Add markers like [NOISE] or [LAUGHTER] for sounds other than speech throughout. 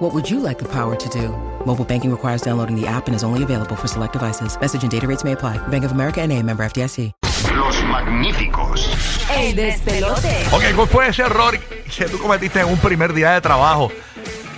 What would you like the power to do? Mobile banking requires downloading the app and is only available for select devices. Message and data rates may apply. Bank of America and a member FDIC. Los magníficos. El despelote. Ok, ¿cuál fue ese error que tú cometiste en un primer día de trabajo?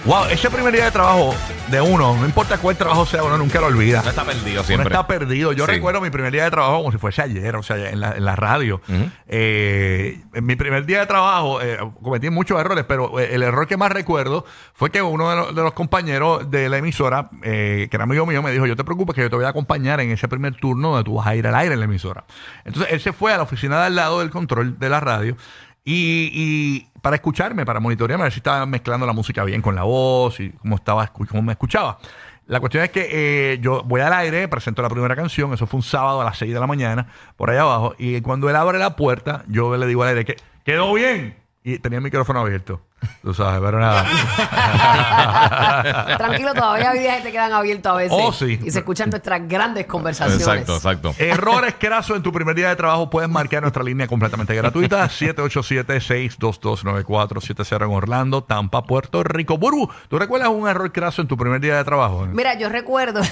Wow, ese primer día de trabajo de uno, no importa cuál trabajo sea, uno nunca lo olvida. No está perdido Uno siempre. está perdido. Yo Sí. recuerdo mi primer día de trabajo como si fuese ayer, o sea, en la, en la radio. Eh, en mi primer día de trabajo eh, cometí muchos errores, pero eh, el error que más recuerdo fue que uno de los, de los compañeros de la emisora, eh, que era amigo mío, me dijo, yo te preocupes que yo te voy a acompañar en ese primer turno donde tú vas a ir al aire en la emisora. Entonces él se fue a la oficina de al lado del control de la radio. Y, para escucharme, para monitorearme, a ver si estaba mezclando la música bien con la voz y cómo, estaba, cómo me escuchaba. La cuestión es que eh, yo voy al aire, presento la primera canción, eso fue un sábado a las 6 de la mañana, por allá abajo, y cuando él abre la puerta, yo le digo al aire que quedó bien, y tenía el micrófono abierto, tú sabes, pero nada. [LAUGHS] Tranquilo, todavía hay días que te quedan abiertos a veces. Oh, sí. Y se escuchan nuestras grandes conversaciones. Exacto, exacto. Errores crasos en tu primer día de trabajo, puedes marcar nuestra línea completamente gratuita, [LAUGHS] 787-622-9470 en Orlando, Tampa, Puerto Rico. Burbu, ¿tú recuerdas un error craso en tu primer día de trabajo? Mira, yo recuerdo [LAUGHS]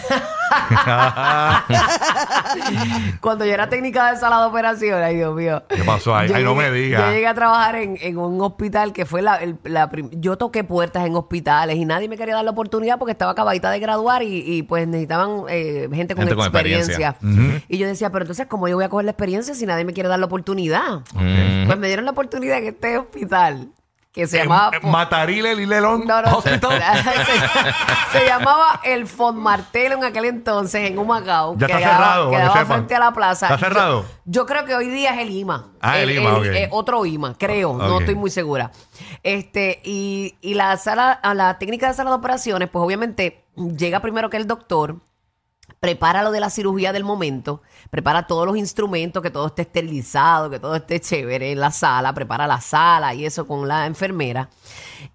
cuando yo era técnica de sala de operación, ay Dios mío. ¿Qué pasó ahí? Yo Ay, no me llegué- digas. Yo llegué a trabajar en, en un hospital que fue la, el- la prim- Yo toqué puertas en hospitales y nadie me quería dar la oportunidad porque estaba acabadita de graduar y, y, pues necesitaban eh, gente con Gente con experiencia. Y yo decía, pero entonces, ¿cómo yo voy a coger la experiencia si nadie me quiere dar la oportunidad? Pues me dieron la oportunidad en este hospital que se Eh, llamaba... eh, Matarile Lilelón No, no, Hospital. se, [LAUGHS] [LAUGHS] se llamaba el Font Martelo en aquel entonces en Humacao. Ya está quedaba- cerrado, para que Quedaba sepan. frente a la plaza. ¿Está cerrado? Yo, yo creo que hoy día es el IMA. Ah, el IMA, ok. eh, otro IMA, creo. No Ok. estoy muy segura. Este, y, y la sala, a la técnica de sala de operaciones, pues obviamente llega primero que el doctor prepara lo de la cirugía del momento, prepara todos los instrumentos, que todo esté esterilizado, que todo esté chévere en la sala, prepara la sala y eso con la enfermera.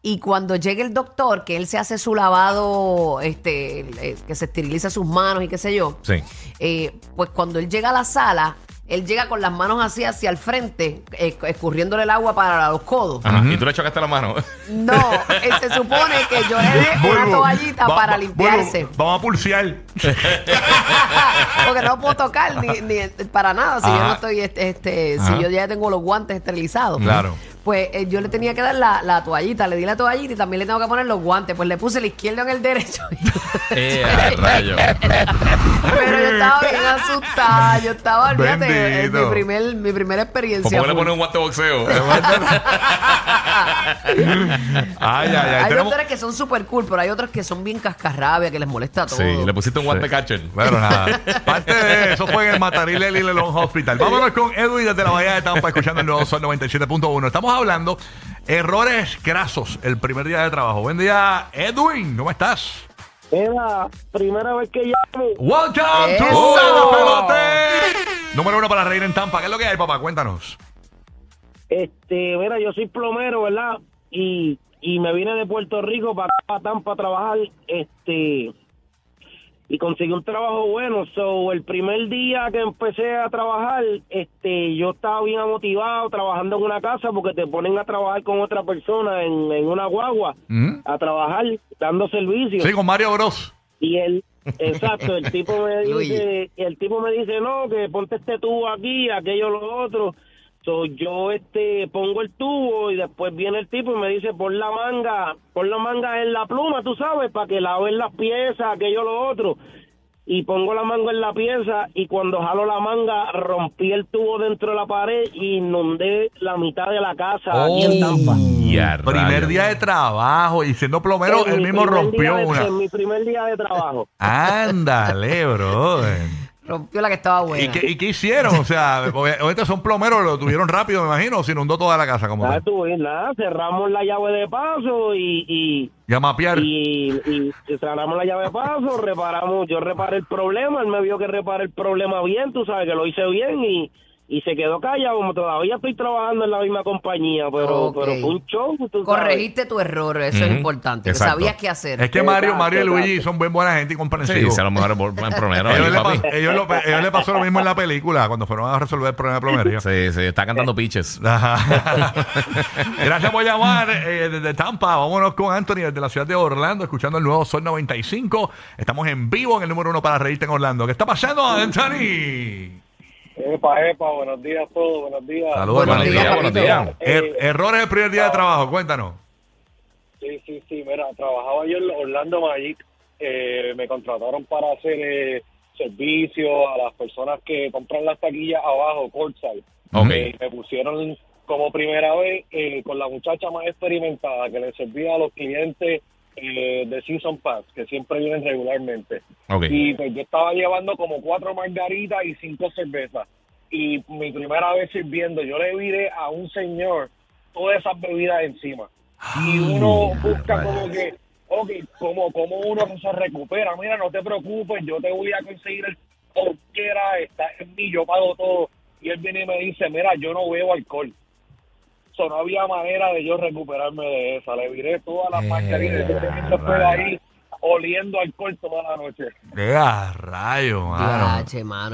Y cuando llegue el doctor, que él se hace su lavado, este, que se esteriliza sus manos y qué sé yo, Sí. eh, pues cuando él llega a la sala, él llega con las manos así hacia el frente, eh, escurriéndole el agua para los codos. Ajá. Y tú le chocaste la mano. No, eh, se supone que yo le dé una toallita va- para va- limpiarse. Vamos a pulsear. Porque no puedo tocar ni, ni para nada si yo Ajá. no estoy, este, este, Ajá. si yo ya tengo los guantes esterilizados. Claro. Pues eh, yo le tenía que dar la, la toallita, le di la toallita y también le tengo que poner los guantes. Pues le puse el izquierdo en el derecho. [LAUGHS] Eh, rayo. Pero yo estaba bien asustada. Yo estaba, olvídate, en Bendito. mi primer, mi primera ¿Por experiencia. qué le pones un guante de boxeo? [LAUGHS] Ay, ay, ay. Hay tenemos- doctores que son súper cool, pero hay otros que son bien cascarrabia, que les molesta todo. Sí, le pusiste un guante catcher. Bueno, nada. [LAUGHS] Parte de eso fue en el Matarile Lilelón Hospital. Vámonos con Edwin desde la Bahía de Tampa, escuchando el nuevo Sol 97.1. Estamos hablando errores crasos el primer día de trabajo. Buen día, Edwin. ¿Cómo estás? Era primera vez que llamo. Welcome to ¡Eso! Pelote. Número uno para reír en Tampa. ¿Qué es lo que hay, papá? Cuéntanos. Este, mira, yo soy plomero, ¿verdad? Y, y me vine de Puerto Rico para, para Tampa a trabajar, este, y conseguí un trabajo bueno. So, el primer día que empecé a trabajar, este, yo estaba bien motivado trabajando en una casa porque te ponen a trabajar con otra persona en, en una guagua, Ujú. a trabajar, dando servicios. Sí, con Mario Bros. Y él, exacto, el tipo me [LAUGHS] dice, el tipo me dice, no, que ponte este tubo aquí, aquello, lo otro. So, yo este pongo el tubo y después viene el tipo y me dice, pon la manga, pon la manga en la pluma, tú sabes, para que laven las piezas, aquello, lo otro. Y pongo la manga en la pieza y cuando jalo la manga rompí el tubo dentro de la pared y inundé la mitad de la casa aquí en Tampa. Y a Primer día de trabajo y siendo plomero, él mi mismo rompió de- una. En mi primer día de trabajo. Ándale, bro. Rompió la que estaba buena. ¿Y qué, ¿Y qué hicieron? O sea, [LAUGHS] obviamente son plomeros, lo tuvieron rápido, me imagino, o se inundó toda la casa como Nada, tal. tú ves, nada, cerramos la llave de paso y, y, Y a mapear. y, y cerramos la llave de paso, reparamos, yo reparé el problema, él me vio que reparé el problema bien, tú sabes que lo hice bien y, y se quedó callado, como todavía estoy trabajando en la misma compañía, pero, pero fue un show. tú sabes. Corregiste tu error, eso es importante. que sabías qué hacer. Es que Mario, Exacto, Mario y Luigi exacto. son bien buena gente y Sí, comprensivos. si a lo mejor es buen pronero ahí, ellos, le papi. ellos lo- ellos le pasó lo mismo en la película cuando fueron a resolver el problema de plomería. Sí, sí, está cantando pitches. Ajá. [LAUGHS] Gracias por llamar eh, desde Tampa. Vámonos con Anthony desde la ciudad de Orlando, escuchando el nuevo Sol 95. Estamos en vivo en el número uno para reírte en Orlando. ¿Qué está pasando, Anthony? Epa, epa, buenos días a todos, buenos días. Saludos, Buenos días, buenos papito. días. Er- errores el primer día de trabajo, cuéntanos. Sí, sí, sí, mira, trabajaba yo en Orlando Magic, eh, me contrataron para hacer eh, servicio a las personas que compran las taquillas abajo, courtside. Ok. Eh, me pusieron como primera vez eh, con la muchacha más experimentada que le servía a los clientes eh, de Season Pass, que siempre vienen regularmente. Y pues yo estaba llevando como cuatro margaritas y cinco cervezas. Y mi primera vez sirviendo, yo le viré a un señor todas esas bebidas encima. Y uno busca como que, ok, como, como uno se recupera. Mira, no te preocupes, yo te voy a conseguir el cualquiera, está en mí, yo pago todo. Y él viene y me dice, mira, yo no bebo alcohol. So, no había manera de yo recuperarme de esa. Le viré todas las Eh, mascarillas. Yo tenía que estar ahí oliendo alcohol toda la noche. ¡Qué a rayo, mano!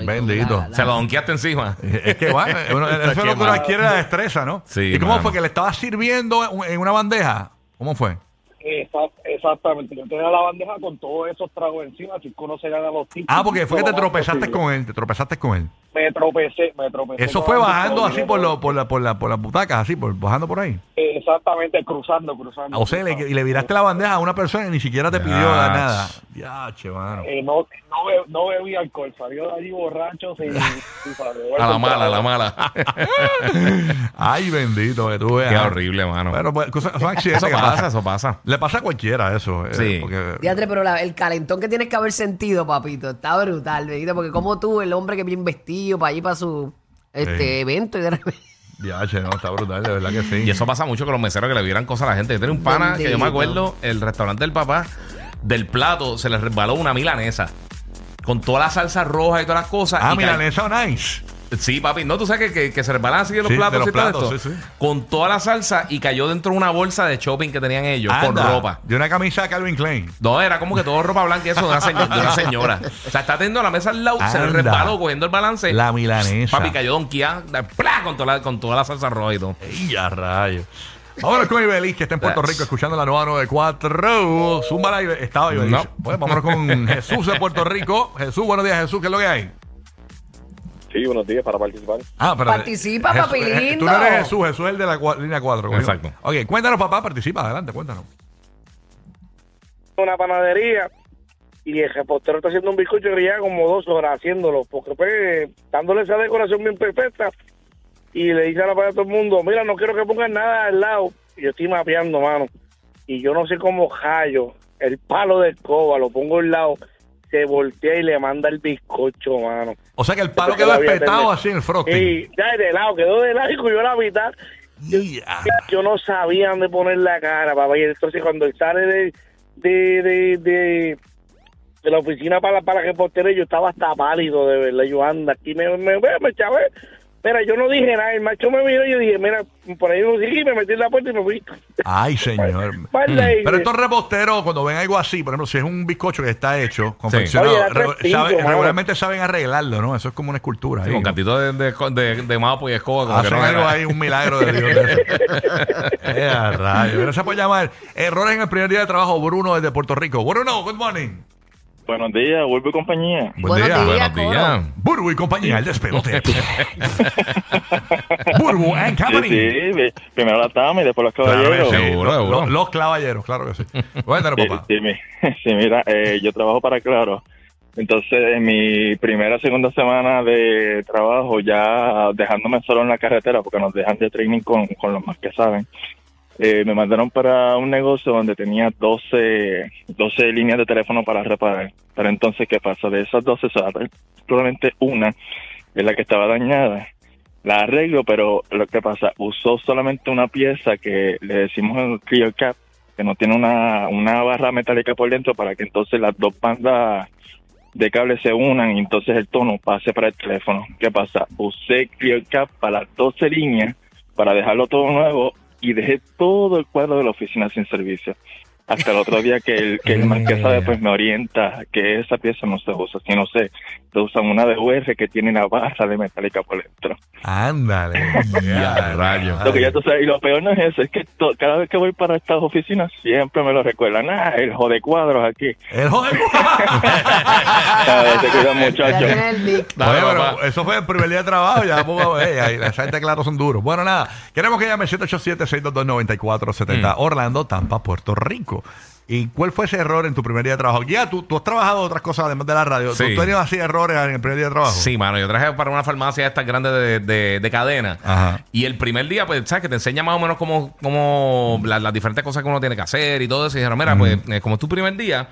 Bendito. la- la- Se lo donkeaste encima. Es que bueno, [LAUGHS] eso es lo que uno adquiere la destreza, ¿no? Sí, ¿Y cómo mano. fue que le estaba sirviendo en una bandeja? ¿Cómo fue? Esa- exactamente, yo tenía la bandeja con todos esos tragos encima, si uno se gana los tickets. Ah, porque fue que te tropezaste posible. con él, te tropezaste con él. Me tropecé, me tropecé. Eso fue bajando así por, lo, por, la, por, la, por las butacas, así, por, bajando por ahí. Exactamente, cruzando, cruzando. O sea, le- cruzando. y le viraste la bandeja a una persona y ni siquiera te pidió Yach. nada. Ya, che, mano. Eh, no, no, be- no bebí alcohol, salió de allí borracho sin, [LAUGHS] sin. A la mala, a la mala. [LAUGHS] Ay, bendito, que tú veas. Qué horrible, mano. Bueno, pues, son accidentes Eso que pasa, eso pasa. Le pasa a cualquiera eso. eh, Sí. porque- Diatre, pero la- el calentón que tienes que haber sentido, papito, está brutal, ¿verdad? Porque como tú, el hombre que bien vestido para ir para su este Sí. evento y de repente... [LAUGHS] Ya, che, no, está brutal, de verdad que sí. Y eso pasa mucho con los meseros que le vieran cosas a la gente. Yo tenía un pana que yo me Bendito. acuerdo, el restaurante del papá, del plato se le resbaló una milanesa. Con toda la salsa roja y todas las cosas. Ah, y milanesa nice. Sí, papi. No, tú sabes que, que, que se resbalan así de los Sí, de platos los y todo platos, esto. sí, sí. Con toda la salsa y cayó dentro de una bolsa de shopping que tenían ellos con ropa. De una camisa de Calvin Klein. No, era como que todo ropa blanca y eso de una, señora, de una señora. O sea, está teniendo la mesa al lado, se le resbaló cogiendo el balance. La milanesa. Papi cayó ¡plá! con toda la, con toda la salsa roja y todo. Ey, ya rayo. Vámonos con Ibeliz, que está en Puerto. Rico escuchando la nueva 94. Zumba la Estaba Ibeliz. No. Bueno, vámonos con Jesús de Puerto Rico. Jesús, buenos días, Jesús. ¿Qué es lo que hay? Sí, buenos días para participar. Ah, pero Participa, papi eh, lindo. Tú no eres Jesús, Jesús es el de la cua- línea 4. Exacto. Ok, cuéntanos, papá, participa. Adelante, cuéntanos. Una panadería y el repostero está haciendo un bizcocho que lleva como dos horas haciéndolo, porque pues dándole esa decoración bien perfecta y le dice a la para todo el mundo, mira, no quiero que pongan nada al lado. Y yo estoy mapeando, mano. Y yo no sé cómo hallo el palo de escoba, lo pongo al lado, se voltea y le manda el bizcocho, mano. O sea que el palo quedó espetado así en el frosting. Y ya de lado, quedó de lado y cogió la mitad. Yo no sabía dónde poner la cara, papá. Y entonces cuando él sale de, de, de, de, de la oficina para, para reportero, yo estaba hasta pálido, de verdad. Yo anda aquí, me, me, me, me chavé. Mira, yo no dije nada. El macho me miró y yo dije, mira, por ahí no seguí, me metí en la puerta y me fui. Ay, [LAUGHS] señor. Para la Pero iglesia. estos reposteros, cuando ven algo así, por ejemplo, si es un bizcocho que está hecho, confeccionado, Oye, da tres re- pinchos, saben- mano. regularmente saben arreglarlo, ¿no? Eso es como una escultura. Sí, ahí, con ¿no? cantito de, de, de, de mapo y escoba. Como que Hacen no algo era. ahí, un milagro de Dios. de [LAUGHS] eso. Eh, a rayos. Gracias por llamar. Errores en el primer día de trabajo, Bruno desde Puerto Rico. Bruno, good morning. Buenos días, vuelvo y compañía. Buen Buenos día. días. Buenos días. Burbu y compañía, el despelote. [LAUGHS] Burbu and Sí, Company. sí, ve- primero la dama y después los Claro caballeros. sí. Seguro, Los, seguro. los- los caballeros, claro que sí. Cuéntanos, Sí, papá. sí, [LAUGHS] sí, mira, eh, yo trabajo para Claro. Entonces, en mi primera segunda semana de trabajo, ya dejándome solo en la carretera, porque nos dejan de training con, con los más que saben, eh, me mandaron para un negocio donde tenía 12, 12 líneas de teléfono para reparar. Pero entonces, ¿qué pasa? De esas 12, solamente una es la que estaba dañada. La arreglo, pero lo que pasa, usó solamente una pieza que le decimos el clear cap, que no tiene una, una barra metálica por dentro para que entonces las dos bandas de cable se unan y entonces el tono pase para el teléfono. ¿Qué pasa? Usé ClearCap para las 12 líneas para dejarlo todo nuevo y dejé todo el cuadro de la oficina sin servicio. Hasta el otro día que el, que el más que sabe pues me orienta que esa pieza no se usa, sino se, se usan una de UR que tiene una barra de metálica por dentro. Ándale. [LAUGHS] Ya, rayo. Lo que ya tú sabes, y lo peor no es eso, es que to- cada vez que voy para estas oficinas siempre me lo recuerdan. Ah, el jode cuadros aquí. El joven. Ah, te cuidan muchachos. eso fue el primer día de trabajo, ya poco, ahí, esa gente claro son duros. Bueno, nada, queremos que llame 787-622-9470, Orlando, Tampa, Puerto Rico. ¿Y cuál fue ese error en tu primer día de trabajo? Ya, tú, tú has trabajado otras cosas además de la radio. ¿Tú, Sí. tú has tenido así errores en el primer día de trabajo? Sí, mano, yo traje para una farmacia esta grande de, de- de cadena. Ajá. Y el primer día, pues, ¿sabes? Que te enseña más o menos cómo, cómo la- las diferentes cosas que uno tiene que hacer y todo eso. Y dijeron, mira, pues, eh, como es tu primer día,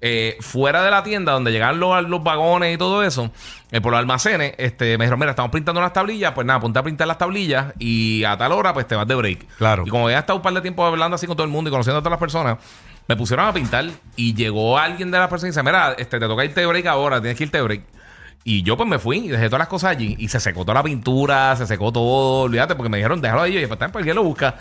eh, fuera de la tienda donde llegan los, los vagones y todo eso, eh, por los almacenes, este, me dijeron, mira, estamos printando unas tablillas, pues nada, ponte a printar las tablillas y a tal hora, pues te vas de break. Claro. Y como ya estado un par de tiempo hablando así con todo el mundo y conociendo a todas las personas, me pusieron a pintar y llegó alguien de las personas y dice, mira, este, te toca irte de break ahora, tienes que irte de break. Y yo pues me fui y dejé todas las cosas allí y se secó toda la pintura, se secó todo, olvídate, porque me dijeron, déjalo ahí, y yo, pues está, pues, ¿quién lo busca?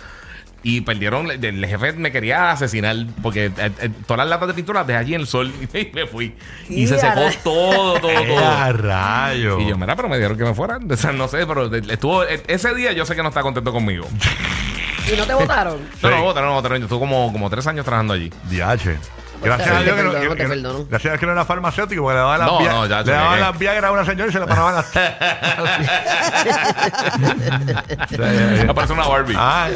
Y perdieron, el, jefe me quería asesinar porque eh, eh, todas las latas de pintura las dejé allí en el sol [LAUGHS] y me fui. Y se secó [LAUGHS] todo, todo, ¡Eh, [LAUGHS] a todo. rayo! Y yo, mira, pero me dijeron que me fuera. O sea, no sé, pero estuvo, e- ese día yo sé que no está contento conmigo. ¿Y no te votaron? No, Sí. no, votaron, no votaron. Yo estuve como, como tres años trabajando allí. Diache. Gracias Te a Dios que no, perdono, que- te que- perdono. gracias a Dios que no era farmacéutico, porque le daban las No, via- no, ya, le daban las Viagra a una señora y se le paraban las. [LAUGHS] Me parece una Barbie. Ah.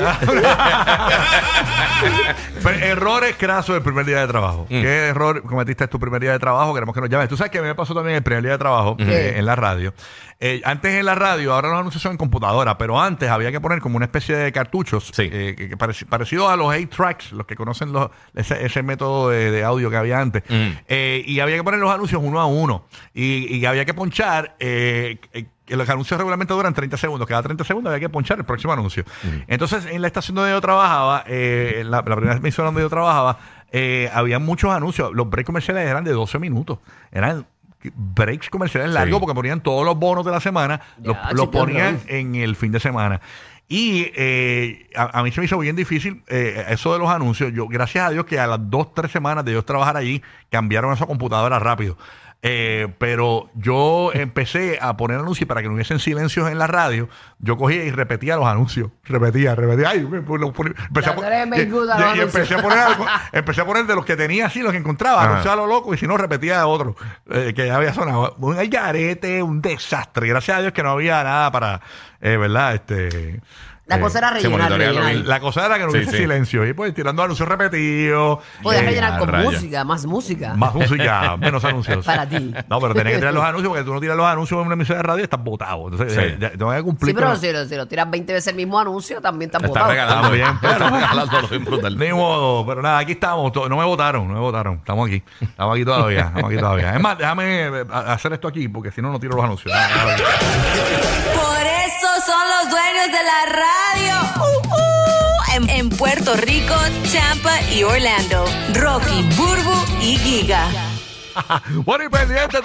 Pero, errores crasos del primer día de trabajo. Mm. ¿Qué error cometiste en tu primer día de trabajo? Queremos que nos llames. Tú sabes que a mí me pasó también el primer día de trabajo eh, en la radio. Eh, antes en la radio, ahora los anuncios son en computadora, pero antes había que poner como una especie de cartuchos Sí. eh, que, que pareci- parecido a los 8 tracks, los que conocen los, ese, ese método de, de audio que había antes. Mm. Eh, y había que poner los anuncios uno a uno. Y, y había que ponchar. eh, eh, que los anuncios regularmente duran 30 segundos. Cada 30 segundos había que ponchar el próximo anuncio. Entonces, en la estación donde yo trabajaba, eh, en la, la primera emisora donde yo trabajaba, eh, había muchos anuncios. Los breaks comerciales eran de 12 minutos. Eran breaks comerciales largos porque ponían todos los bonos de la semana, Ya, los, ponían no. en el fin de semana. Y eh, a, a mí se me hizo bien difícil eh, eso de los anuncios. Yo, gracias a Dios que a las dos, tres semanas de yo trabajar allí, cambiaron esa computadora rápido. Eh, pero yo empecé a poner anuncios para que no hubiesen silencios en la radio. Yo cogía y repetía los anuncios. Repetía, repetía. Ay, me- empecé, a, po- tú eres y- empecé a poner algo- empecé a poner de los que tenía así, los que encontraba, anunciaba lo loco y si no repetía de otro eh, que ya había sonado. Un garete, un desastre. Gracias a Dios que no había nada para, eh, ¿verdad? Este. La cosa era rellenar, la cosa era que no hubiese sí. silencio. Y pues tirando anuncios repetidos. Podías eh, rellenar con música, más música. Más música, menos anuncios. Para ti. No, pero tenés que tirar los anuncios porque tú no tiras los anuncios en una emisora de radio y estás botado. Entonces, Sí. ya- ya tengo que cumplir Sí, pero si lo, si lo tiras 20 veces el mismo anuncio, también te has Está botado. pero- regalando bien brutal. Ni modo, pero nada, aquí estamos. No me votaron, no me votaron. Estamos aquí. Estamos aquí todavía. Estamos aquí todavía. Es más, déjame eh, hacer esto aquí porque si no, no tiro los anuncios. Son los dueños de la radio. Uh, uh. En, Puerto Rico, Tampa y Orlando. Rocky, Burbu y Giga. [LAUGHS] bueno, y pendiente.